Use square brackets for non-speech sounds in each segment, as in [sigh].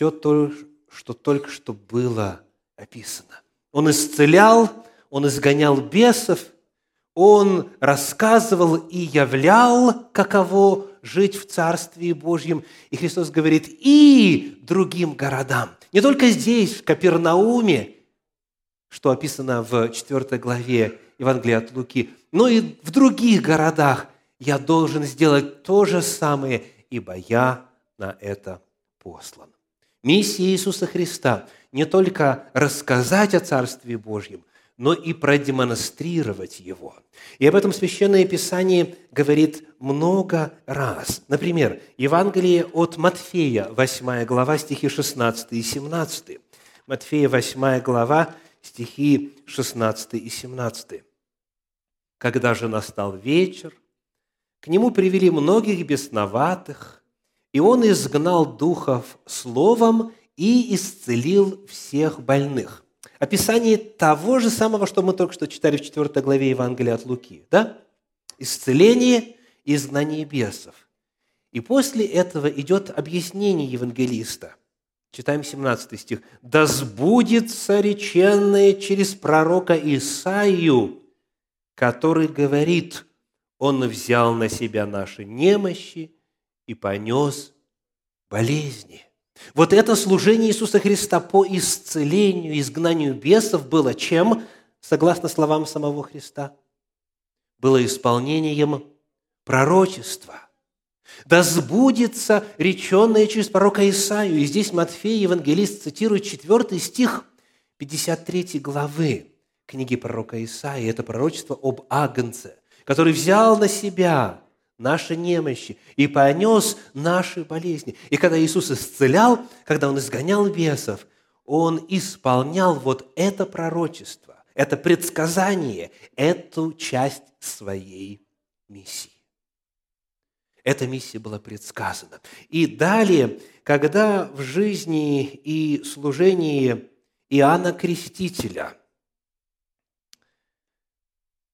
все то, что только что было описано. Он исцелял, он изгонял бесов, он рассказывал и являл, каково жить в Царстве Божьем. И Христос говорит, и другим городам. Не только здесь, в Капернауме, что описано в 4 главе Евангелия от Луки, но и в других городах я должен сделать то же самое, ибо я на это послан. Миссия Иисуса Христа не только рассказать о Царстве Божьем, но и продемонстрировать его. И об этом Священное Писание говорит много раз. Например, Евангелие от Матфея, 8 глава, стихи 16 и 17. Матфея, 8 глава, стихи 16 и 17. «Когда же настал вечер, к нему привели многих бесноватых, и он изгнал духов словом и исцелил всех больных» описание того же самого, что мы только что читали в 4 главе Евангелия от Луки. Да? Исцеление и изгнание бесов. И после этого идет объяснение евангелиста. Читаем 17 стих. «Да сбудется реченное через пророка Исаию, который говорит, Он взял на себя наши немощи и понес болезни». Вот это служение Иисуса Христа по исцелению, изгнанию бесов было чем, согласно словам самого Христа? Было исполнением пророчества. Да сбудется реченное через пророка Исаию. И здесь Матфей, евангелист, цитирует 4 стих 53 главы книги пророка Исаии. Это пророчество об Агнце, который взял на себя наши немощи и понес наши болезни. И когда Иисус исцелял, когда Он изгонял бесов, Он исполнял вот это пророчество, это предсказание, эту часть своей миссии. Эта миссия была предсказана. И далее, когда в жизни и служении Иоанна Крестителя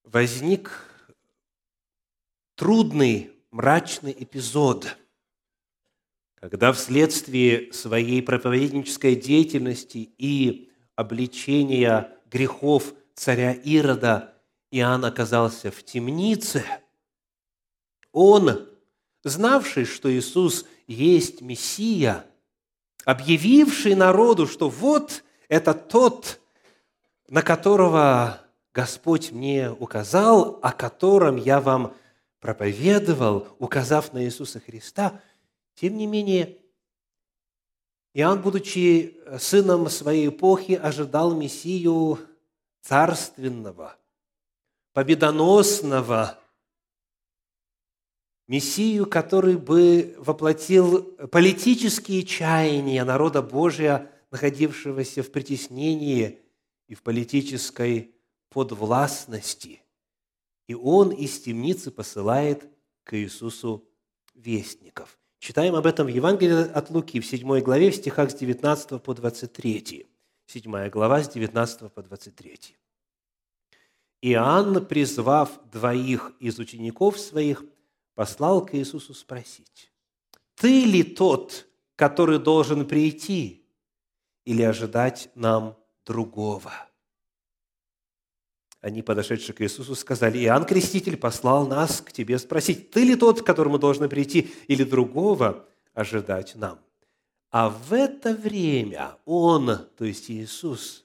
возник трудный, мрачный эпизод, когда вследствие своей проповеднической деятельности и обличения грехов царя Ирода Иоанн оказался в темнице, он, знавший, что Иисус есть Мессия, объявивший народу, что вот это тот, на которого Господь мне указал, о котором я вам проповедовал, указав на Иисуса Христа, тем не менее, Иоанн, будучи сыном своей эпохи, ожидал Мессию царственного, победоносного, Мессию, который бы воплотил политические чаяния народа Божия, находившегося в притеснении и в политической подвластности – и он из темницы посылает к Иисусу вестников. Читаем об этом в Евангелии от Луки в 7 главе, в стихах с 19 по 23. 7 глава с 19 по 23. Иоанн, призвав двоих из учеников своих, послал к Иисусу спросить, «Ты ли тот, который должен прийти, или ожидать нам другого?» Они, подошедшие к Иисусу, сказали, Иоанн Креститель послал нас к тебе спросить, ты ли тот, к которому должны прийти, или другого ожидать нам? А в это время Он, то есть Иисус,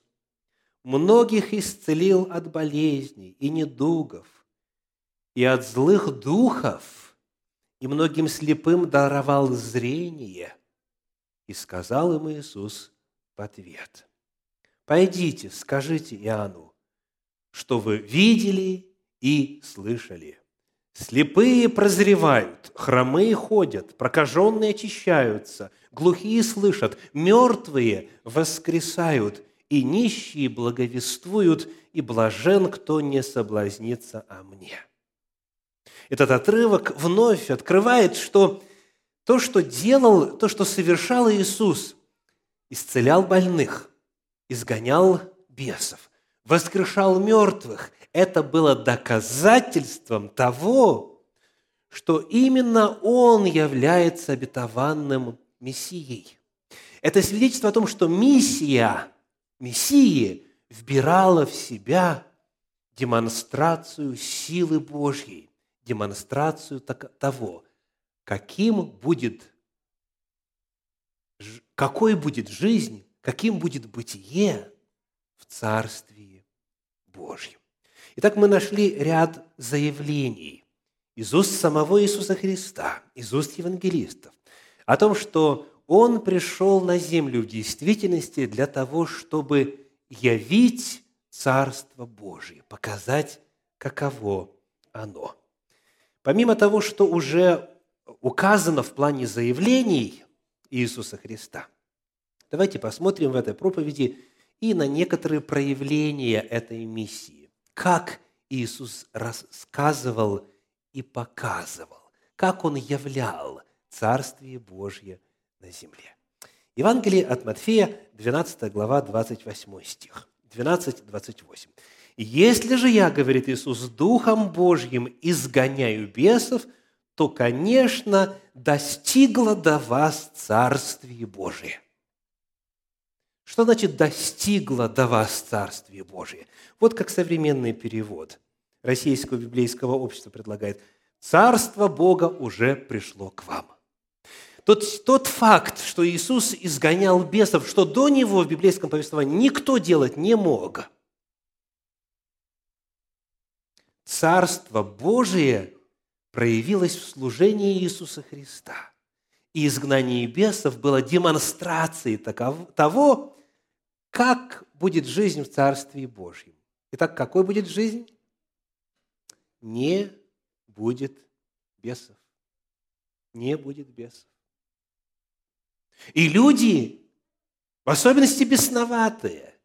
многих исцелил от болезней и недугов, и от злых духов, и многим слепым даровал зрение. И сказал им Иисус в ответ, «Пойдите, скажите Иоанну, что вы видели и слышали. Слепые прозревают, хромые ходят, прокаженные очищаются, глухие слышат, мертвые воскресают, и нищие благовествуют, и блажен, кто не соблазнится о мне». Этот отрывок вновь открывает, что то, что делал, то, что совершал Иисус, исцелял больных, изгонял бесов, воскрешал мертвых. Это было доказательством того, что именно Он является обетованным Мессией. Это свидетельство о том, что миссия, Мессии вбирала в себя демонстрацию силы Божьей, демонстрацию того, каким будет, какой будет жизнь, каким будет бытие в Царстве Божьем. Итак, мы нашли ряд заявлений из уст самого Иисуса Христа, из уст евангелистов, о том, что Он пришел на землю в действительности для того, чтобы явить Царство Божие, показать, каково оно. Помимо того, что уже указано в плане заявлений Иисуса Христа, давайте посмотрим в этой проповеди и на некоторые проявления этой миссии. Как Иисус рассказывал и показывал, как Он являл Царствие Божье на земле. Евангелие от Матфея, 12 глава, 28 стих. 12, 28. «Если же я, — говорит Иисус, — Духом Божьим изгоняю бесов, то, конечно, достигло до вас Царствие Божие». Что значит «достигло до вас Царствие Божие»? Вот как современный перевод Российского библейского общества предлагает. «Царство Бога уже пришло к вам». Тот, тот факт, что Иисус изгонял бесов, что до Него в библейском повествовании никто делать не мог. Царство Божие проявилось в служении Иисуса Христа. И изгнание бесов было демонстрацией того, как будет жизнь в Царстве Божьем. Итак, какой будет жизнь? Не будет бесов. Не будет бесов. И люди, в особенности бесноватые,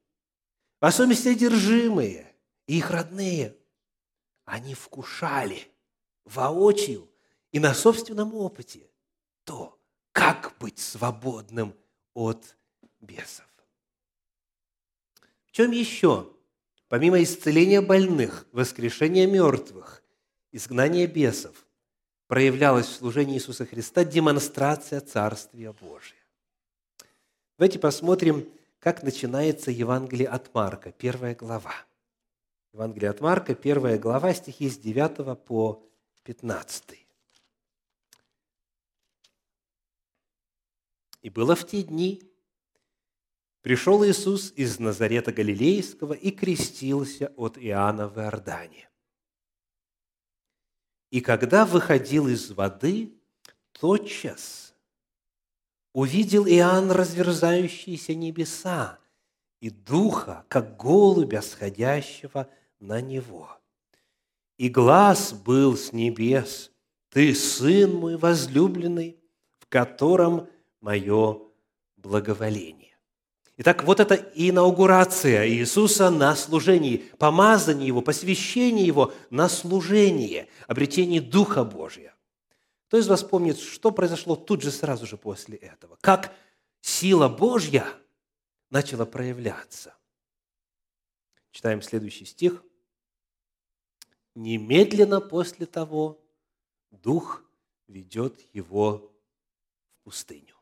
в особенности одержимые, и их родные, они вкушали воочию и на собственном опыте то, как быть свободным от бесов. Чем еще, помимо исцеления больных, воскрешения мертвых, изгнания бесов, проявлялась в служении Иисуса Христа демонстрация Царствия Божия? Давайте посмотрим, как начинается Евангелие от Марка, первая глава. Евангелие от Марка, первая глава, стихи с 9 по 15. «И было в те дни, пришел Иисус из Назарета Галилейского и крестился от Иоанна в Иордане. И когда выходил из воды, тотчас увидел Иоанн разверзающиеся небеса и духа, как голубя, сходящего на него. И глаз был с небес, «Ты, Сын мой возлюбленный, в котором мое благоволение». Итак, вот это инаугурация Иисуса на служении, помазание Его, посвящение Его на служение, обретение Духа Божия. Кто из вас помнит, что произошло тут же сразу же после этого? Как сила Божья начала проявляться? Читаем следующий стих. Немедленно после того Дух ведет его в пустыню.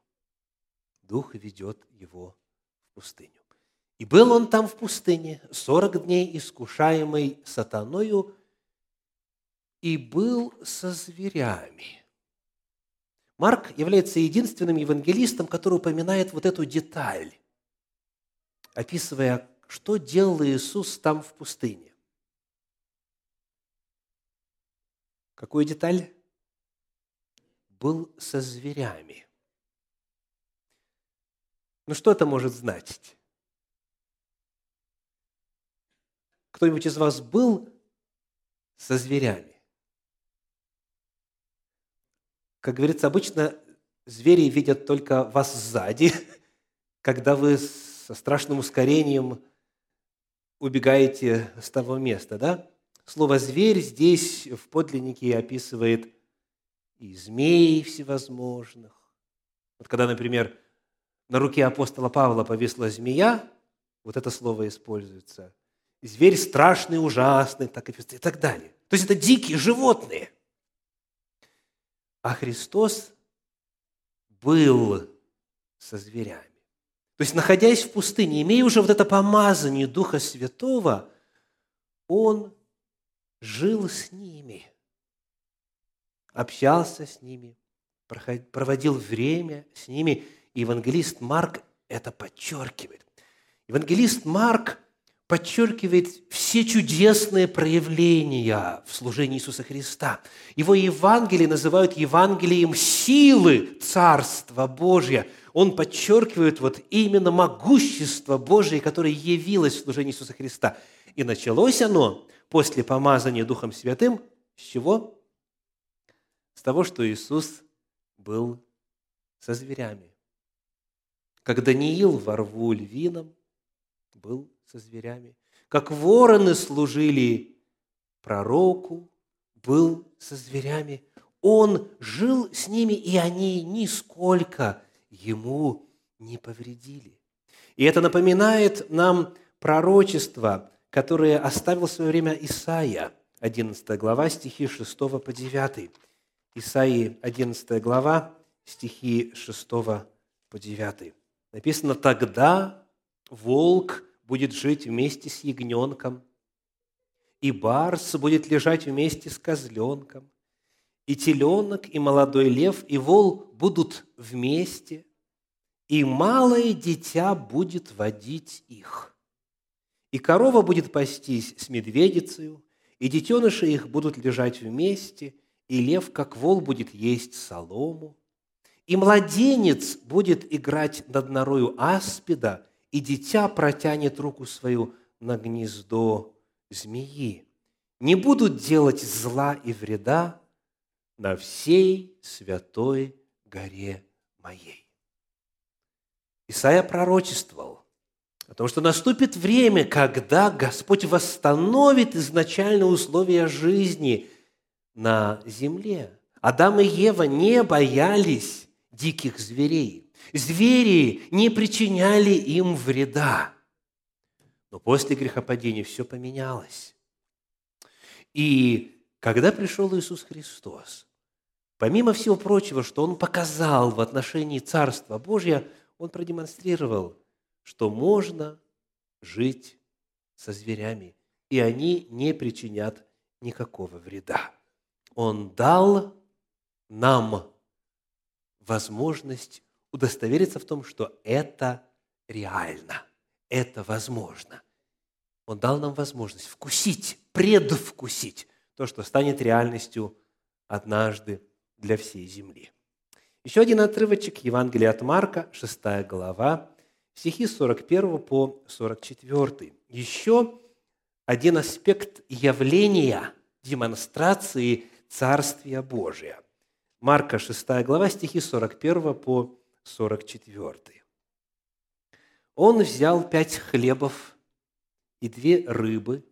Дух ведет его в пустыню. И был он там в пустыне сорок дней, искушаемый сатаною, и был со зверями – Марк является единственным евангелистом, который упоминает вот эту деталь, описывая, что делал Иисус там в пустыне. Какую деталь? Был со зверями. Ну что это может значить? Кто-нибудь из вас был со зверями? Как говорится, обычно звери видят только вас сзади, [laughs] когда вы со страшным ускорением убегаете с того места, да? Слово «зверь» здесь в подлиннике описывает и змей всевозможных. Вот когда, например, на руке апостола Павла повисла змея, вот это слово используется. Зверь страшный, ужасный, так и, и так далее. То есть это дикие животные. А Христос был со зверями. То есть, находясь в пустыне, имея уже вот это помазание Духа Святого, он жил с ними, общался с ними, проводил время с ними. И евангелист Марк это подчеркивает. Евангелист Марк подчеркивает все чудесные проявления в служении Иисуса Христа. Его Евангелие называют Евангелием силы Царства Божия. Он подчеркивает вот именно могущество Божие, которое явилось в служении Иисуса Христа. И началось оно после помазания Духом Святым с чего? С того, что Иисус был со зверями. Как Даниил во рву львином был со зверями. Как вороны служили пророку, был со зверями. Он жил с ними, и они нисколько ему не повредили. И это напоминает нам пророчество, которое оставил в свое время Исаия, 11 глава, стихи 6 по 9. Исаии 11 глава, стихи 6 по 9. Написано, «Тогда волк будет жить вместе с ягненком, и барс будет лежать вместе с козленком, и теленок, и молодой лев, и вол будут вместе, и малое дитя будет водить их. И корова будет пастись с медведицей, и детеныши их будут лежать вместе, и лев, как вол, будет есть солому. И младенец будет играть над норою аспида, и дитя протянет руку свою на гнездо змеи. Не будут делать зла и вреда на всей святой горе моей. Исайя пророчествовал о том, что наступит время, когда Господь восстановит изначальные условия жизни на земле. Адам и Ева не боялись диких зверей. Звери не причиняли им вреда. Но после грехопадения все поменялось. И когда пришел Иисус Христос, помимо всего прочего, что Он показал в отношении Царства Божьего, Он продемонстрировал, что можно жить со зверями, и они не причинят никакого вреда. Он дал нам возможность удостовериться в том, что это реально, это возможно. Он дал нам возможность вкусить, предвкусить то, что станет реальностью однажды для всей земли. Еще один отрывочек Евангелия от Марка, 6 глава, стихи 41 по 44. Еще один аспект явления, демонстрации Царствия Божия. Марка 6 глава, стихи 41 по 44. Он взял пять хлебов и две рыбы,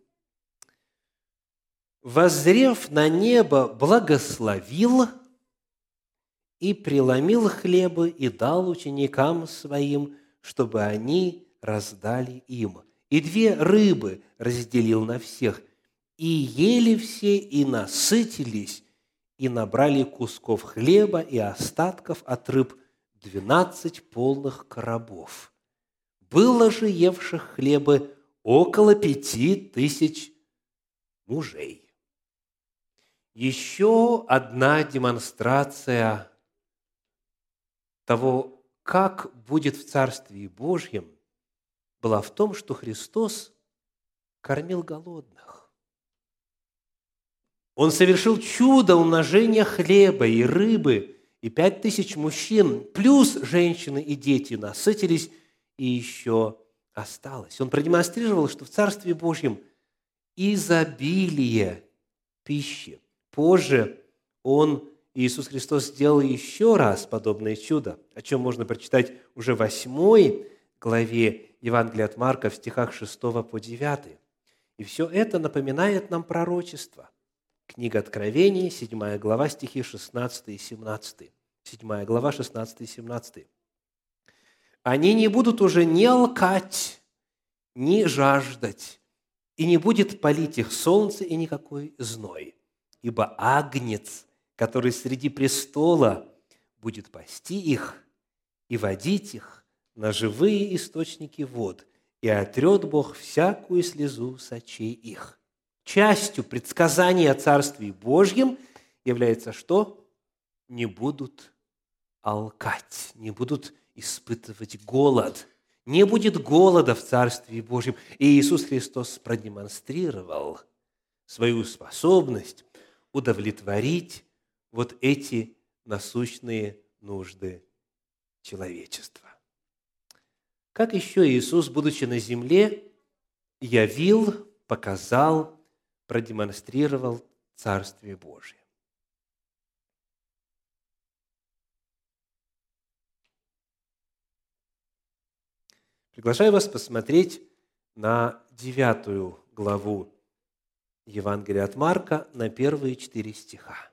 воззрев на небо, благословил и преломил хлебы и дал ученикам своим, чтобы они раздали им. И две рыбы разделил на всех, и ели все, и насытились, и набрали кусков хлеба и остатков от рыб двенадцать полных коробов. Было же евших хлебы около пяти тысяч мужей. Еще одна демонстрация того, как будет в Царстве Божьем, была в том, что Христос кормил голодных. Он совершил чудо умножения хлеба и рыбы, и пять тысяч мужчин, плюс женщины и дети насытились, и еще осталось. Он продемонстрировал, что в Царстве Божьем изобилие пищи. Позже он, Иисус Христос, сделал еще раз подобное чудо, о чем можно прочитать уже в восьмой главе Евангелия от Марка в стихах 6 по 9. И все это напоминает нам пророчество. Книга Откровений, 7 глава, стихи 16 и 17. 7 глава, 16 и 17. «Они не будут уже ни лкать, ни жаждать, и не будет палить их солнце и никакой зной, ибо агнец, который среди престола будет пасти их и водить их на живые источники вод, и отрет Бог всякую слезу с очей их». Частью предсказания о Царстве Божьем является что? Не будут алкать, не будут испытывать голод. Не будет голода в Царстве Божьем. И Иисус Христос продемонстрировал свою способность удовлетворить вот эти насущные нужды человечества. Как еще Иисус, будучи на земле, явил, показал, продемонстрировал Царствие Божие? Приглашаю вас посмотреть на девятую главу Евангелия от Марка на первые четыре стиха.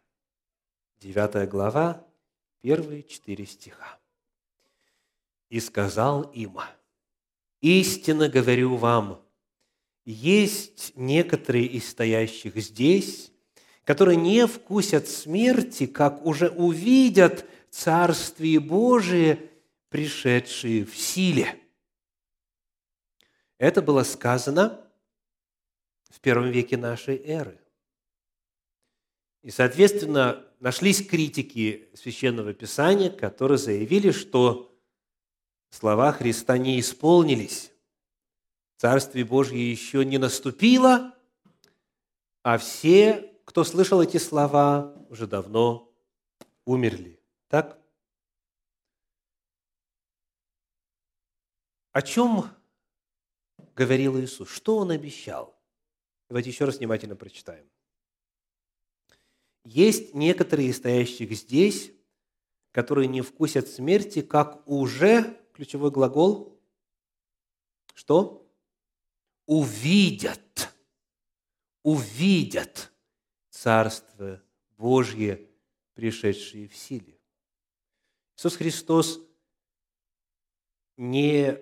Девятая глава, первые четыре стиха. «И сказал им, истинно говорю вам, есть некоторые из стоящих здесь, которые не вкусят смерти, как уже увидят Царствие Божие, пришедшие в силе». Это было сказано в первом веке нашей эры. И, соответственно, нашлись критики Священного Писания, которые заявили, что слова Христа не исполнились. Царствие Божье еще не наступило, а все, кто слышал эти слова, уже давно умерли. Так? О чем говорил Иисус? Что Он обещал? Давайте еще раз внимательно прочитаем. Есть некоторые из стоящих здесь, которые не вкусят смерти, как уже, ключевой глагол, что? Увидят, увидят Царство Божье, пришедшее в силе. Иисус Христос не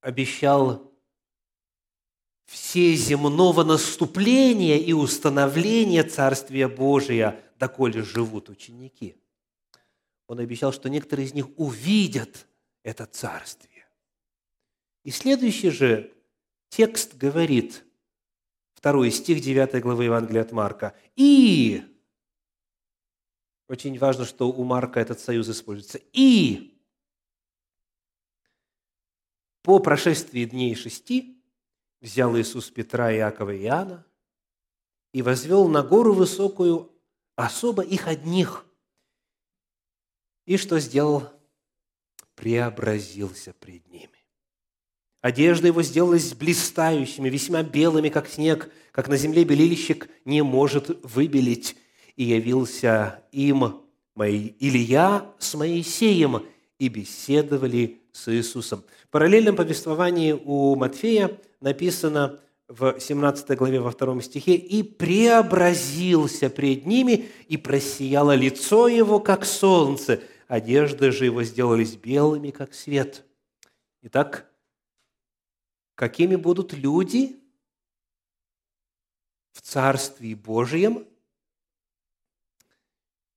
обещал все земного наступления и установления Царствия Божия, доколе живут ученики. Он обещал, что некоторые из них увидят это Царствие. И следующий же текст говорит, второй стих 9 главы Евангелия от Марка, «И...» Очень важно, что у Марка этот союз используется. «И...» По прошествии дней шести взял Иисус Петра, Иакова и Иоанна и возвел на гору высокую особо их одних. И что сделал? Преобразился пред ними. Одежда его сделалась блистающими, весьма белыми, как снег, как на земле белильщик не может выбелить. И явился им мои Илья с Моисеем, и беседовали с Иисусом. В параллельном повествовании у Матфея написано в 17 главе во втором стихе, «И преобразился пред ними, и просияло лицо его, как солнце, одежды же его сделались белыми, как свет». Итак, какими будут люди в Царстве Божьем?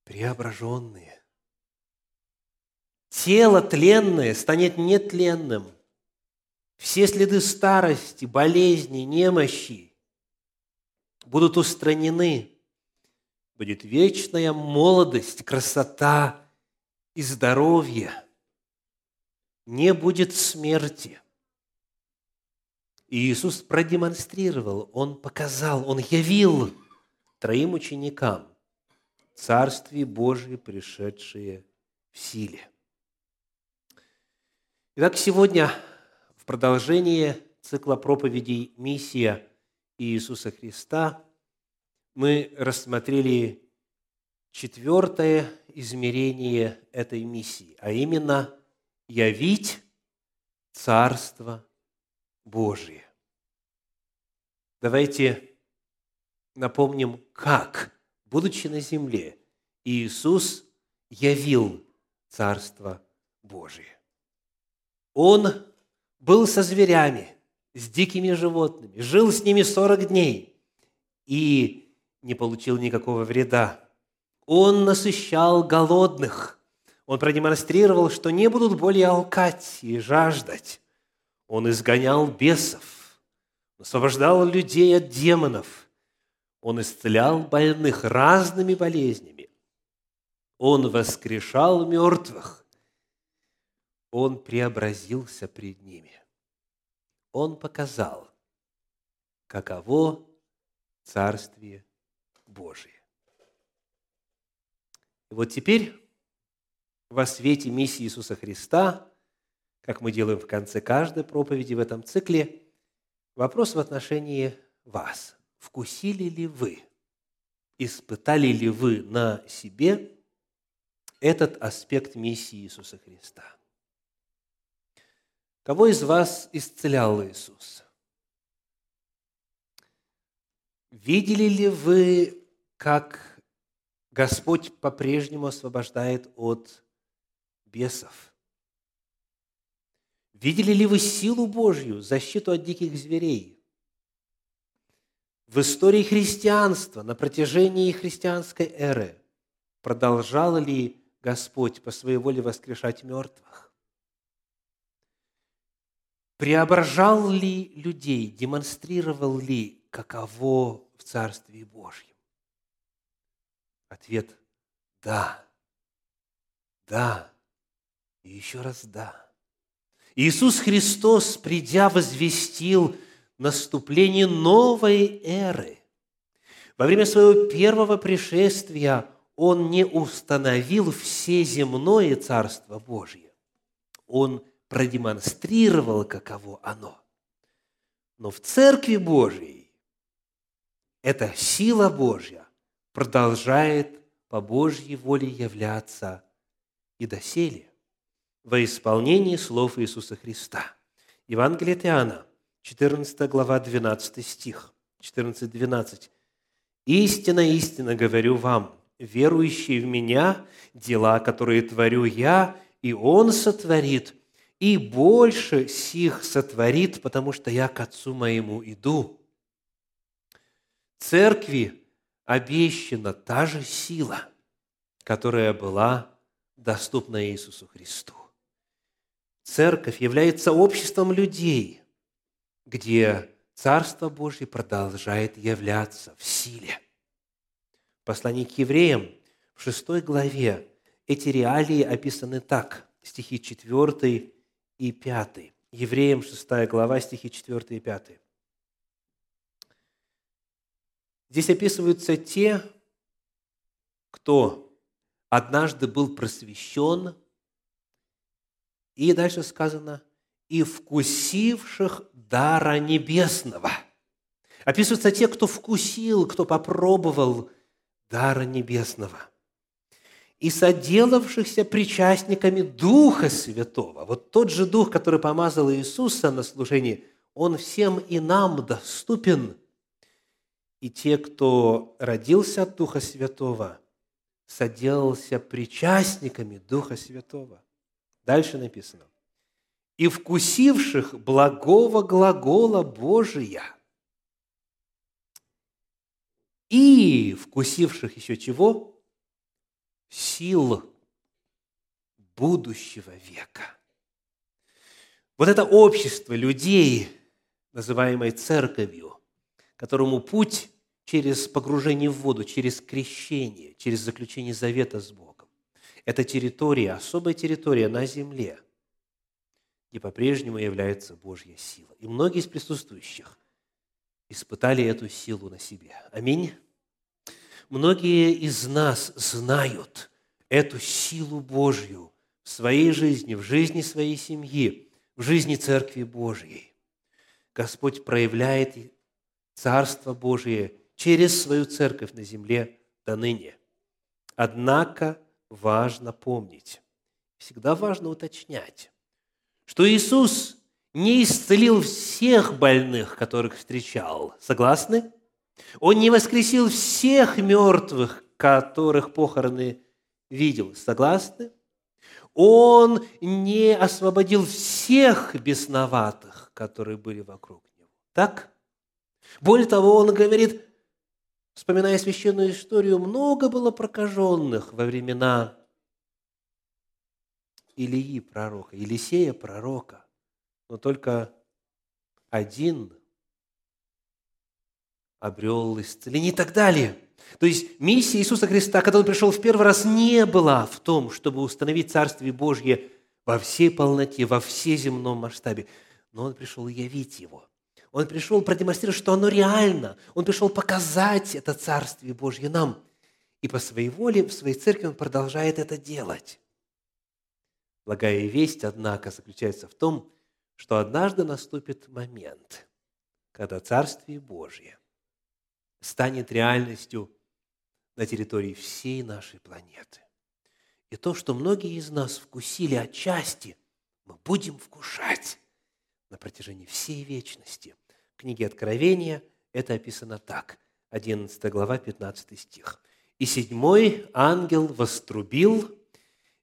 Преображенные тело тленное станет нетленным. Все следы старости, болезни, немощи будут устранены. Будет вечная молодость, красота и здоровье. Не будет смерти. Иисус продемонстрировал, Он показал, Он явил троим ученикам Царствие Божие, пришедшее в силе. Итак, сегодня в продолжение цикла проповедей «Миссия Иисуса Христа» мы рассмотрели четвертое измерение этой миссии, а именно явить Царство Божие. Давайте напомним, как, будучи на земле, Иисус явил Царство Божие. Он был со зверями, с дикими животными, жил с ними 40 дней и не получил никакого вреда. Он насыщал голодных, Он продемонстрировал, что не будут более алкать и жаждать. Он изгонял бесов, освобождал людей от демонов. Он исцелял больных разными болезнями. Он воскрешал мертвых. Он преобразился пред ними. Он показал, каково Царствие Божие. И вот теперь во свете миссии Иисуса Христа, как мы делаем в конце каждой проповеди в этом цикле, вопрос в отношении вас. Вкусили ли вы, испытали ли вы на себе этот аспект миссии Иисуса Христа? Кого из вас исцелял Иисус? Видели ли вы, как Господь по-прежнему освобождает от бесов? Видели ли вы силу Божью, защиту от диких зверей? В истории христианства, на протяжении христианской эры, продолжал ли Господь по своей воле воскрешать мертвых? Преображал ли людей, демонстрировал ли, каково в Царстве Божьем? Ответ – да, да и еще раз да. Иисус Христос, придя, возвестил наступление новой эры. Во время своего первого пришествия Он не установил всеземное Царство Божье. Он продемонстрировал, каково оно. Но в Церкви Божьей эта сила Божья продолжает по Божьей воле являться и доселе во исполнении слов Иисуса Христа. Евангелие от Иоанна, 14 глава, 12 стих, 14-12. «Истинно, истинно говорю вам, верующий в Меня, дела, которые творю Я, и Он сотворит, и больше сих сотворит, потому что Я к Отцу Моему иду». Церкви обещана та же сила, которая была доступна Иисусу Христу. Церковь является обществом людей, где Царство Божье продолжает являться в силе. В послании к евреям в 6 главе эти реалии описаны так, стихи 4 и 5. Евреям 6 глава, стихи 4 и 5. Здесь описываются те, кто однажды был просвещен, и дальше сказано, и вкусивших дара небесного. Описываются те, кто вкусил, кто попробовал дара небесного. И соделавшихся причастниками Духа Святого. Вот тот же Дух, который помазал Иисуса на служении, Он всем и нам доступен – и те, кто родился от Духа Святого, соделался причастниками Духа Святого. Дальше написано. «И вкусивших благого глагола Божия, и вкусивших еще чего? Сил будущего века». Вот это общество людей, называемое церковью, которому путь через погружение в воду, через крещение, через заключение завета с Богом. Это территория, особая территория на земле, где по-прежнему является Божья сила. И многие из присутствующих испытали эту силу на себе. Аминь. Многие из нас знают эту силу Божью в своей жизни, в жизни своей семьи, в жизни Церкви Божьей. Господь проявляет Царство Божие – через свою церковь на земле до ныне. Однако важно помнить, всегда важно уточнять, что Иисус не исцелил всех больных, которых встречал. Согласны? Он не воскресил всех мертвых, которых похороны видел. Согласны? Он не освободил всех бесноватых, которые были вокруг него. Так? Более того, он говорит, Вспоминая священную историю, много было прокаженных во времена Илии пророка, Елисея пророка, но только один обрел исцеление и так далее. То есть миссия Иисуса Христа, когда Он пришел в первый раз, не была в том, чтобы установить Царствие Божье во всей полноте, во всеземном масштабе, но Он пришел явить Его. Он пришел продемонстрировать, что оно реально. Он пришел показать это Царствие Божье нам. И по своей воле в своей церкви Он продолжает это делать. Благая весть, однако, заключается в том, что однажды наступит момент, когда Царствие Божье станет реальностью на территории всей нашей планеты. И то, что многие из нас вкусили отчасти, мы будем вкушать на протяжении всей вечности. Книге Откровения это описано так, 11 глава, 15 стих. «И седьмой ангел вострубил,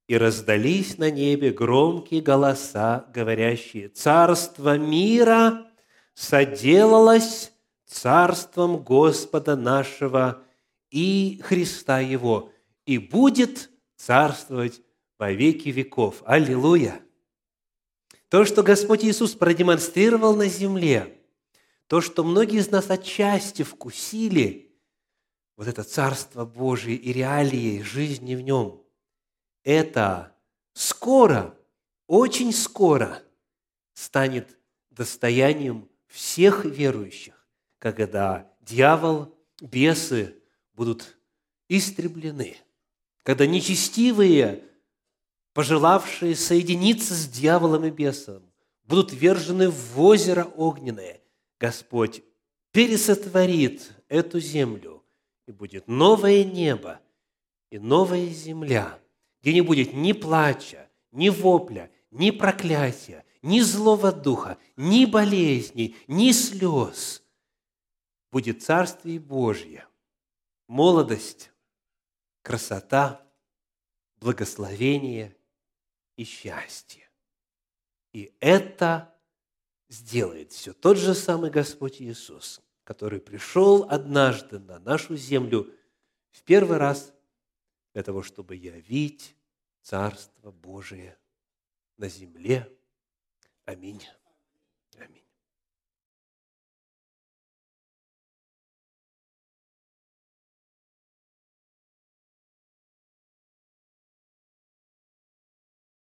и раздались на небе громкие голоса, говорящие, «Царство мира соделалось царством Господа нашего и Христа Его, и будет царствовать во веки веков». Аллилуйя! То, что Господь Иисус продемонстрировал на земле, то, что многие из нас отчасти вкусили, вот это Царство Божие и реалии жизни в нем, это скоро, очень скоро станет достоянием всех верующих когда дьявол, бесы будут истреблены, когда нечестивые, пожелавшие соединиться с дьяволом и бесом, будут вержены в озеро огненное, Господь пересотворит эту землю, и будет новое небо и новая земля, где не будет ни плача, ни вопля, ни проклятия, ни злого духа, ни болезней, ни слез – будет Царствие Божье, молодость, красота, благословение и счастье. И это сделает все тот же самый Господь Иисус, который пришел однажды на нашу землю в первый раз для того, чтобы явить Царство Божие на земле. Аминь.